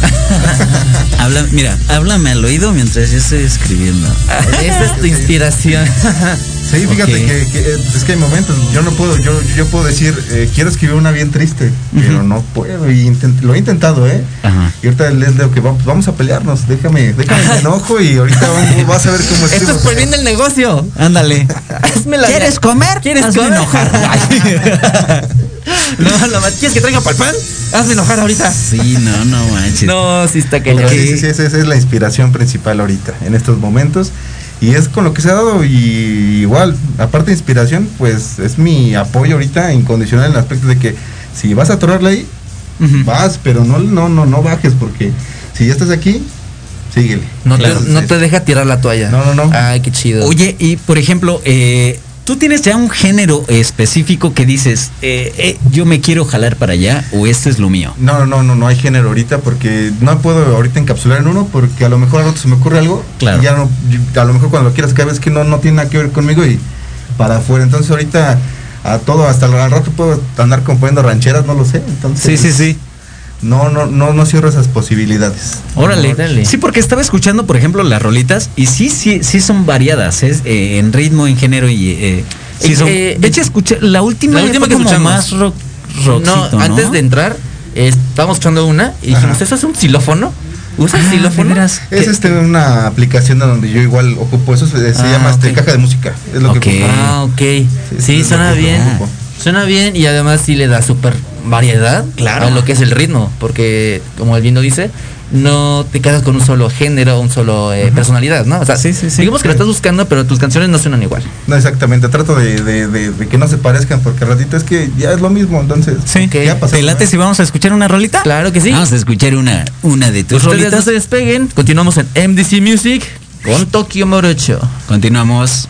Habla, mira, háblame al oído mientras yo estoy escribiendo. Esa es tu inspiración. Sí, fíjate que, que, eh, es que hay momentos, yo no puedo, yo, yo puedo decir, eh, quiero escribir una bien triste, pero no puedo, y intent- lo he intentado, ¿eh? Ajá. Y ahorita les digo que vamos, vamos a pelearnos, déjame, déjame el enojo y ahorita vamos- vas a ver cómo escribo. Esto es por bien del negocio. Ándale. ¿Quieres comer? ¿Quieres comer? enojar. no, no, ¿quieres que traiga palpan? Hazme enojar ahorita. Sí, no, no manches. No, sí está cañón. sí, sí, esa es la inspiración principal ahorita, en estos momentos. Y es con lo que se ha dado y igual, aparte de inspiración, pues es mi apoyo ahorita incondicional en el aspecto de que si vas a atorarla ahí, vas, pero no, no, no, no bajes porque si ya estás aquí, síguele. No, Claro, te, no te deja tirar la toalla. No, no, no. Ay, qué chido. Oye, y por ejemplo, eh, ¿Tú tienes ya un género específico que dices, eh, eh, yo me quiero jalar para allá o este es lo mío? No, no, no, no hay género ahorita porque no puedo ahorita encapsular en uno porque a lo mejor al rato se me ocurre algo Claro. y ya no, a lo mejor cuando lo quieras cada vez que no, no tiene nada que ver conmigo y para afuera. Entonces ahorita a todo, hasta al rato puedo andar componiendo rancheras, no lo sé. Entonces, Sí, sí, sí. No, no, no, no cierro esas posibilidades. Órale. Órale. Sí, porque estaba escuchando, por ejemplo, las rolitas y sí, sí, sí son variadas, es eh, en ritmo, en género y eh, sí Eh, son. eh, de hecho, escuché la última, la última fue que escuchamos. más rock, rockcito, no, ¿no? antes de entrar, eh, estábamos escuchando una y dijimos, Ajá. ¿eso es un xilófono? ¿Usas Ah, xilófono? Es ¿Qué- este una aplicación de donde yo igual ocupo eso, se, se Ah, llama este caja de música. Es lo Ok. que ocupo. Ah, ok. Sí, sí, suena bien. Suena bien y además sí le da súper variedad Claro. a lo que es el ritmo, porque como el vino dice, no te quedas con un solo género, un solo eh, personalidad, ¿no? O sea, Sí, sí, sí. digamos que lo estás buscando, pero tus canciones no suenan igual. No, exactamente, trato de, de- de- de que no se parezcan porque al ratito es que ya es lo mismo, entonces Sí. Ok. ya pasó. ¿Te late si vamos a escuchar una rolita? Claro que sí. Vamos a escuchar una, una de tus Ustedes no rolitas. se despeguen, continuamos en MDC Music con Tokyo Morocho. Continuamos.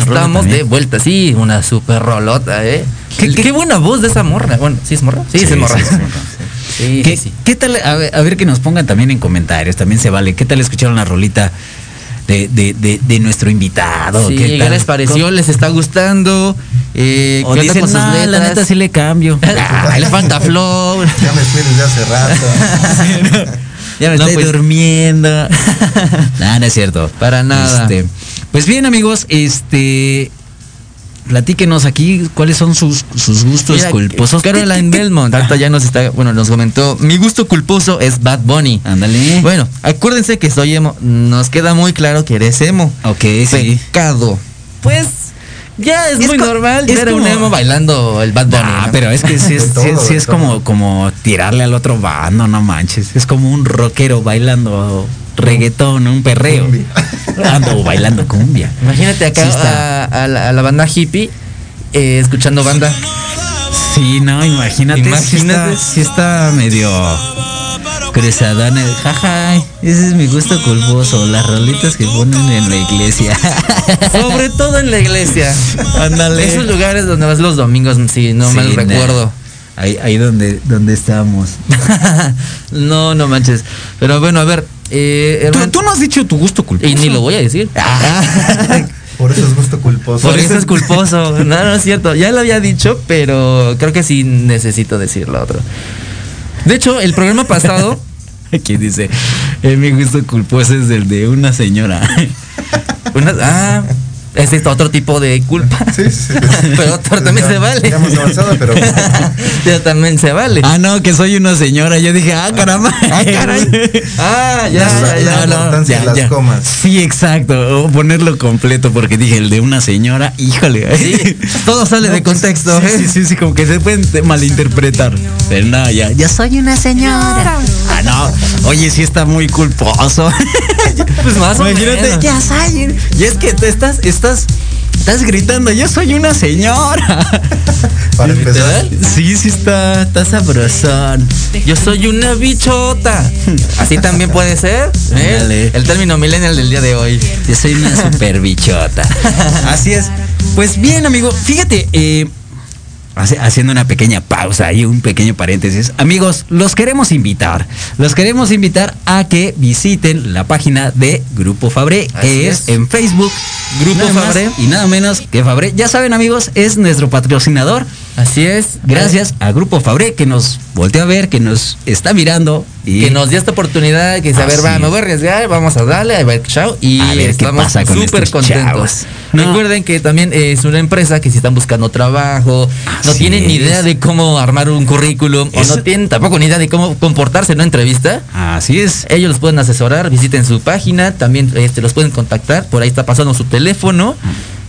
Buena Estamos de vuelta, sí, una super rolota, ¿eh? ¿Qué- ¿Qué, qué- buena voz de esa morra. Bueno, ¿sí es morra? Sí, Sí, es morra. sí, es morra, Sí, ¿Qué, sí, sí. qué tal? A ver, a ver que nos pongan también en comentarios, también se vale. ¿Qué tal escucharon la rolita de, de, de, de nuestro invitado? Sí, ¿Qué ¿qué tal? les pareció? ¿Cómo- ¿Les está gustando? Eh, O ¿Qué onda dicen, con sus "No, la letras?" neta sí le cambio. Ah, le falta flow. Ya me fui desde hace rato. Ya me No, estoy pues- durmiendo. no, no es cierto. Para nada. Este, pues bien, amigos, este. platíquenos aquí cuáles son sus, sus gustos Mira, culposos. Caroline Belmont, ahorita ya nos está, bueno, nos comentó, mi gusto culposo es Bad Bunny. Ándale. Bueno, acuérdense que soy emo. Nos queda muy claro que eres emo. Ok, sí. Pecado. Pues ya es, Es muy normal es ver a un como- emo bailando el Bad Bunny. Ah, ¿no? pero es que sí es, sí- es como, como tirarle al otro bando, no manches. Es como un rockero bailando reggaetón, un perreo. Cumbia. Ando bailando cumbia. Imagínate acá Sí está. a, a la, a la banda hippie eh, escuchando banda. Sí, no, imagínate. Imagínate. Sí está, sí está medio cruzadón. el Jaja, ese es mi gusto culposo. Las rolitas que ponen en la iglesia. Sobre todo en la iglesia. Ándale. Esos lugares donde vas los domingos, si no Sí, mal recuerdo. Ahí, ahí donde, donde estamos. no, no manches. Pero bueno, a ver. Eh, Tú, no has dicho tu gusto culposo. y ni lo voy a decir. Por eso es gusto culposo. Por eso es culposo. No, no es cierto. Ya lo había dicho, pero creo que sí necesito decir lo otro. De hecho, el programa pasado. Aquí dice, eh, mi gusto culposo es el de una señora. una- ah, es otro tipo de culpa. Sí, sí. Pero otro también Ya- se vale. Ya hemos avanzado, pero Ya también se vale. ah, no, que soy una señora. Yo dije, ah, caramba. Ah, caray. Ah, ya, La- ya, ya. la importancia de las comas. Sí, exacto. O ponerlo completo, porque dije, el de una señora, híjole. Sí, todo sale de contexto. Sí, ¿eh? sí, sí, sí, como que se pueden te- malinterpretar. Pero no, ya, ya soy una señora. Ah, no. Oye, sí está muy culposo. Pues más o Imagínate, menos. ya soy. Y es que te estás, estás, estás gritando, yo soy una señora. para empezar, Sí, sí está, está sabrosón. Yo soy una bichota. Así también puede ser. ¿eh? El término millennial del día de hoy. Yo soy una super bichota. Así es. Pues bien, amigo, fíjate, eh, haciendo una pequeña pausa y un pequeño paréntesis. Amigos, los queremos invitar. Los queremos invitar a que visiten la página de Grupo Fabré, que es, es. en Facebook. Grupo Nada Fabré. Y nada menos que Fabré. Ya saben, amigos, es nuestro patrocinador. Así es. Gracias a Grupo Fabré que nos volteó a ver, que nos está mirando y Que nos dio esta oportunidad, que dice, a ver, va, me voy a arriesgar, vamos a darle, a ver, chao. Y A ver qué estamos con súper contentos. No. Recuerden que también es una empresa que si están buscando trabajo, no tienen ni idea de cómo armar un currículum, o no tienen tampoco ni idea de cómo comportarse en una entrevista. Así es. Ellos los pueden asesorar, visiten su página, también este, los pueden contactar, por ahí está pasando su teléfono.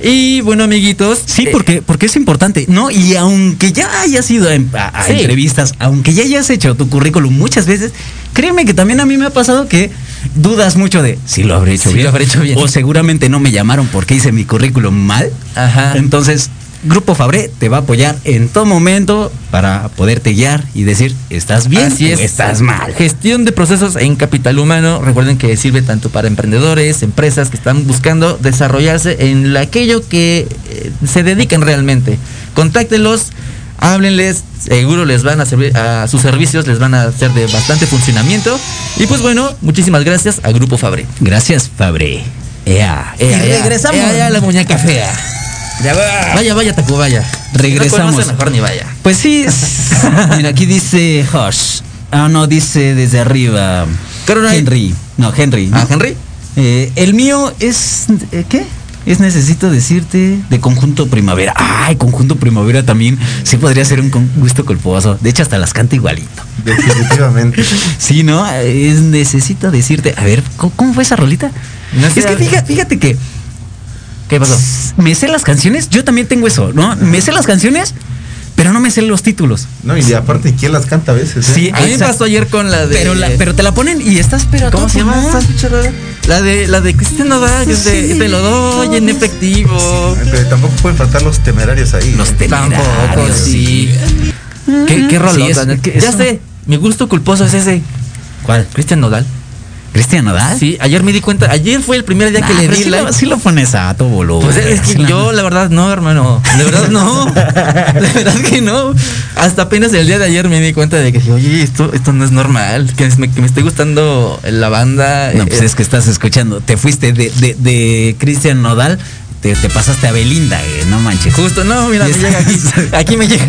Y bueno, amiguitos. Sí, eh, porque, porque es importante, ¿no? Y aunque ya hayas ido a, a- a Sí. entrevistas, aunque ya hayas hecho tu currículum muchas veces, créeme que también a mí me ha pasado que dudas mucho de si lo habré hecho Sí, bien. lo habré hecho bien. O seguramente no me llamaron porque hice mi currículum mal. Ajá. Entonces, Grupo Fabré te va a apoyar en todo momento para poderte guiar y decir, ¿estás bien Así o es. estás mal? Gestión de procesos en capital humano. Recuerden que sirve tanto para emprendedores, empresas que están buscando desarrollarse en aquello que eh, se dedican realmente. Contáctenlos, háblenles, seguro les van a servir, a sus servicios les van a ser de bastante funcionamiento. Y pues bueno, muchísimas gracias a Grupo Fabre. Gracias, Fabré. Ea. Ea, Y regresamos. ea, ea, la muñeca fea. Ya va. Vaya, vaya, Tacubaya. Regresamos. No mejor ni vaya. Pues sí, mira, aquí dice Hush. Ah, no, dice desde arriba. Caroline. Henry. No, Henry. ¿no? Ah, Henry. Eh, el mío es. eh, ¿Qué? Es necesito decirte de conjunto primavera. Ay, conjunto primavera también. Sí podría ser un gusto culposo. De hecho, hasta las canta igualito. definitivamente. Sí, ¿no? Es necesito decirte. A ver, ¿cómo, cómo fue esa rolita? No sé. es que fíjate, fíjate que ¿Qué pasó? me sé las canciones. Yo también tengo eso, ¿no? Me sé las canciones, pero no me sé los títulos. No, y aparte, ¿quién las canta a veces? eh? Sí, A mí me pasó ayer con la de. Pero, la- pero te la ponen y estás pero ¿Cómo se llama? La de la de Cristian Nodal, que es de Sí. te lo doy en efectivo. Ay, Pero tampoco pueden faltar los temerarios ahí. Los ¿eh? temerarios. Tampoco, sí. ¿Qué, qué Sí, Ya eso- sé, mi gusto culposo es ese. ¿Cuál? Cristian Nodal. ¿Cristian Nodal? Sí, ayer me di cuenta, ayer fue el primer día que le di sí, like. lo, sí lo pones a todo volumen. Pues es que Sí yo, la verdad, no, hermano. De verdad, no. De verdad que no. Hasta apenas el día de ayer me di cuenta de que, oye, esto, esto no es normal. Que me, que me esté gustando la banda. No, pues eh, es que estás escuchando. Te fuiste de, de, de Cristian Nodal, te, te pasaste a Belinda, eh, no manches. Justo, no, mira, me llega aquí. Aquí me llega.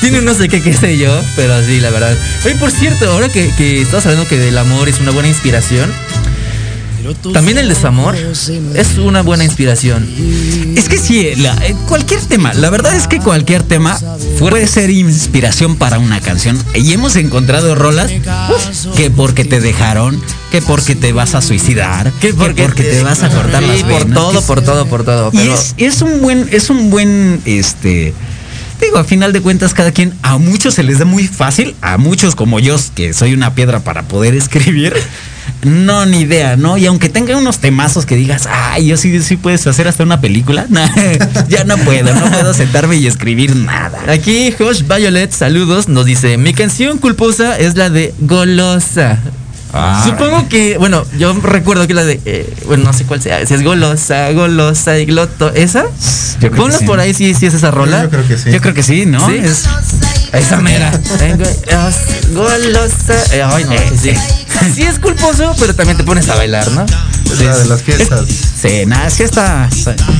Tiene un no sé qué, qué sé yo, pero sí, la verdad. Oye, por cierto, ahora que, que estás hablando que del amor es una buena inspiración, también el desamor es una buena inspiración. Es que sí, la- eh, cualquier tema, la verdad es que cualquier tema puede ser inspiración para una canción. Y hemos encontrado rolas uf, que porque te dejaron, que porque te vas a suicidar, que porque, te, vas a cortar las por venas, todo, que- por todo, por todo. Y Pero es, es un buen, es un buen, este, digo, a final de cuentas, cada quien, a muchos se les da muy fácil, a muchos como yo, que soy una piedra para poder escribir, no, ni idea, ¿no? Y aunque tenga unos temazos que digas, ay, yo sí, sí puedes hacer hasta una película, no, ya no puedo, no puedo sentarme y escribir nada. Aquí Josh Violet, saludos, nos dice, mi canción culposa es la de Golosa. Ah. Supongo que, bueno, yo recuerdo que la de, eh, bueno, no sé cuál sea, si es Golosa, Golosa y Gloto, ¿esa? Yo creo que Ponlos sí. por ahí si si es esa rola. Yo creo que sí. Yo creo que sí, ¿no? ¿Sí? Es- Esa mera. Golosa. Eh, Ay, no, sí, sí. Sí es culposo, pero también te pones a bailar, ¿no? La de las fiestas. Sí, nada, sí está.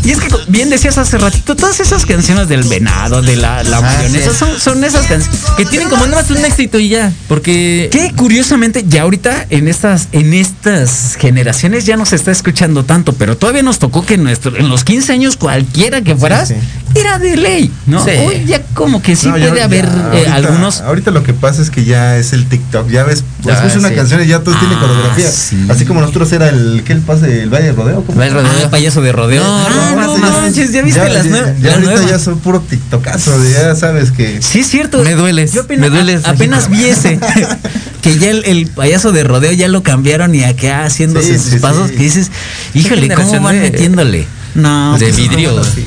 Y es que bien decías hace ratito, todas esas canciones del venado, de la, la Ah, mayonesa, sí. son, son esas canciones Que tienen como nada más un éxito y ya. Porque. que curiosamente ya ahorita en estas, en estas generaciones ya no se está escuchando tanto, pero todavía nos tocó que en, nuestro, en los 15 años cualquiera que fueras sí. era de ley, ¿no? Hoy ya como que sí No, puede ya, haber eh, ahorita- algunos. Ahorita lo que pasa es que ya es el TikTok. Ya ves, pues Ya, escuchas una sí. canción y ya todo tiene Ah, coreografía. sí. Así como nosotros era el. ¿Qué el pase? ¿El baile de rodeo? ¿Cómo? Baile de rodeo. Ah, payaso de rodeo. No, ah, no, no, no, manches, ya viste las, nue- Ya ahorita nuevas. ya soy puro TikTokazo. Ya sabes que. Sí, es cierto. Me dueles, Yo apenas, me dueles, apenas vi ese. que ya el, el payaso de rodeo ya lo cambiaron y acá haciéndose Sí, sus sí, pasos. sí. Que dices, híjole, ¿cómo van de- metiéndole? No, de vidrio. No, sí.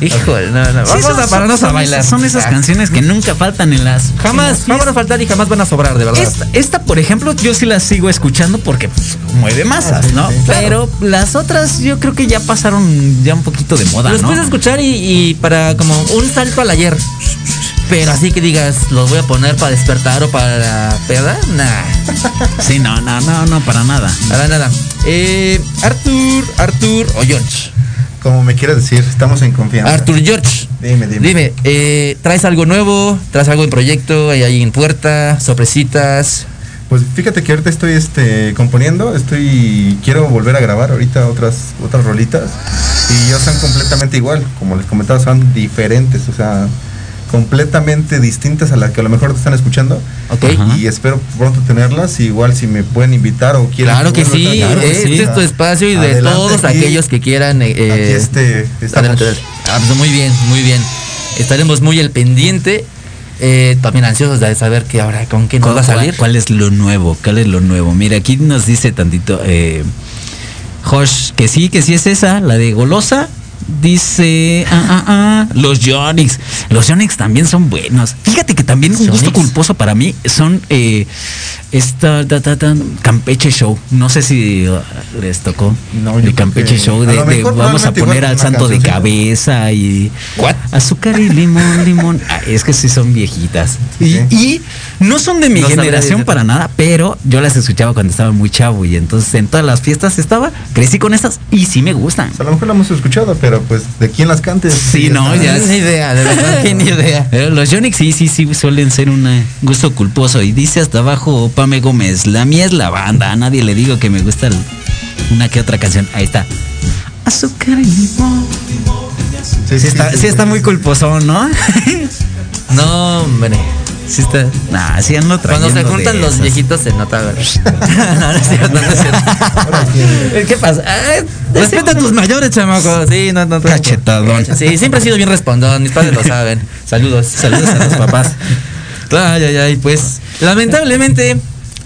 Híjole, no, no. Sí, Vamos son- a pararnos son- a bailar. Son esas Ah. canciones que nunca faltan en las. Jamás, en las van a faltar y jamás van a sobrar, de verdad. esta, esta, por ejemplo, yo sí la sigo escuchando porque pues, mueve masas, Ah, sí, ¿no? sí. Pero las otras yo creo que ya pasaron ya un poquito de moda, Los ¿no? puedes escuchar y, y para como un salto al ayer. Pero así que digas, los voy a poner para despertar o para peda, nah, Sí, no, no, no, no, para nada. para nada. Eh, Arthur, Arthur o George. Como me quieras decir, estamos en confianza. Arthur George. Dime, dime. Dime, eh, ¿traes algo nuevo? ¿Traes algo en proyecto? ¿Hay ahí en puerta? ¿Sorpresitas? Pues fíjate que ahorita estoy este componiendo, estoy quiero volver a grabar ahorita otras otras rolitas y ya son completamente igual, como les comentaba, son diferentes, o sea, completamente distintas a las que a lo mejor te están escuchando. Ok. Ajá. Y espero pronto tenerlas, igual si me pueden invitar o quieren Claro que sí, estar- claro que este sí. es tu espacio y de Adelante, todos aquí- aquellos que quieran. eh, Aquí eh, este. Ah, pues muy bien, muy bien. Estaremos muy al pendiente. eh, también ansiosos de saber que ahora con qué nos va a ¿Cuál- salir. ¿Cuál es lo nuevo? ¿Cuál es lo nuevo? Mira, aquí nos dice tantito eh, Josh que sí, que sí es esa, la de Golosa. Dice, ah, ah, ah, los Yonix. Los Yonix también son buenos. Fíjate que también un gusto culposo para mí son eh, esta ta, ta, ta, Campeche Show. No sé si les tocó No, el Campeche que Show a de, lo de vamos a poner al santo de cabeza y What? azúcar y limón, limón. Ah, es que sí son viejitas. Y, y no son de mi No generación para nada, pero yo las escuchaba cuando estaba muy chavo y entonces en todas las fiestas estaba, crecí con estas y sí me gustan. A lo mejor la hemos escuchado, pero pues de quién las cantes. Sí, no, está. ya Ni idea, de verdad que ni idea. Pero los Yonix sí, sí, sí suelen ser un eh, gusto culposo. Y dice hasta abajo Pame Gómez, la mía es la banda. A nadie le digo que me gusta el- una que otra canción. Ahí está. Azúcar y limón. Sí, Sí está, sí está muy culposo, ¿no? No, hombre. Sí está. Nah, sí ando Cuando se juntan los viejitos se nota, no, no es cierto, no es cierto. ¿Qué pasa? Ah, Respeta a tus mayores, chamaco. Sí, no, no. no. Cachetadón. Sí, siempre ha sido bien respondón. Mis padres lo saben. Saludos. Saludos a los papás. Ay, ay, ay. Pues, lamentablemente.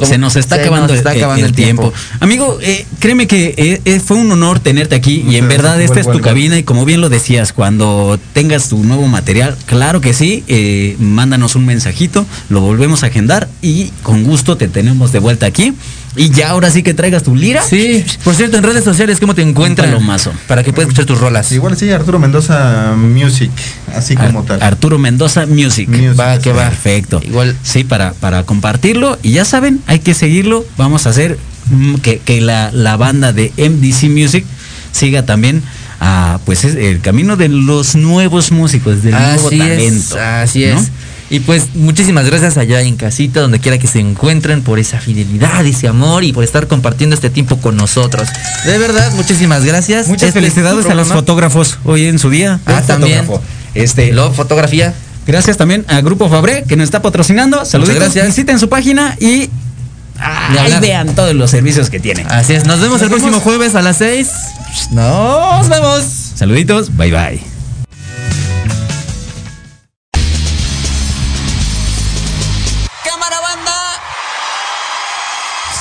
Se nos está se acabando, nos está el- acabando el, tiempo. Amigo, eh, créeme que eh, eh, fue un honor tenerte aquí y en verdad esta es tu cabina y como bien lo decías, cuando tengas tu nuevo material, claro que sí, eh, mándanos un mensajito, lo volvemos a agendar y con gusto te tenemos de vuelta aquí. Y ya ahora sí que traigas tu lira. Sí, por cierto, en redes sociales, ¿cómo te encuentran? Un palomazo. Para que puedas escuchar tus rolas. Igual sí, Arturo Mendoza Music, así Ar- como tal. Arturo Mendoza Music. Music, Va, que va. Perfecto. Igual. Sí, para, para compartirlo. Y ya saben, hay que seguirlo. Vamos a hacer mm, que, que la, la banda de MDC Music siga también a, pues es el camino de los nuevos músicos, del nuevo talento. es, así ¿no? es. Y pues muchísimas gracias allá en casita, donde quiera que se encuentren, por esa fidelidad, ese amor y por estar compartiendo este tiempo con nosotros. De verdad, muchísimas gracias. Muchas Este es felicidades a los fotógrafos hoy en su día. Ah, también. fotógrafo. Este, Lo, fotografía. gracias también a Grupo Fabré que nos está patrocinando. Saluditos. gracias. Visiten su página y ah, ahí vean todos los servicios que tienen. Así es, nos vemos Nos el próximo jueves a las 6. Nos vemos. Saluditos. Bye bye.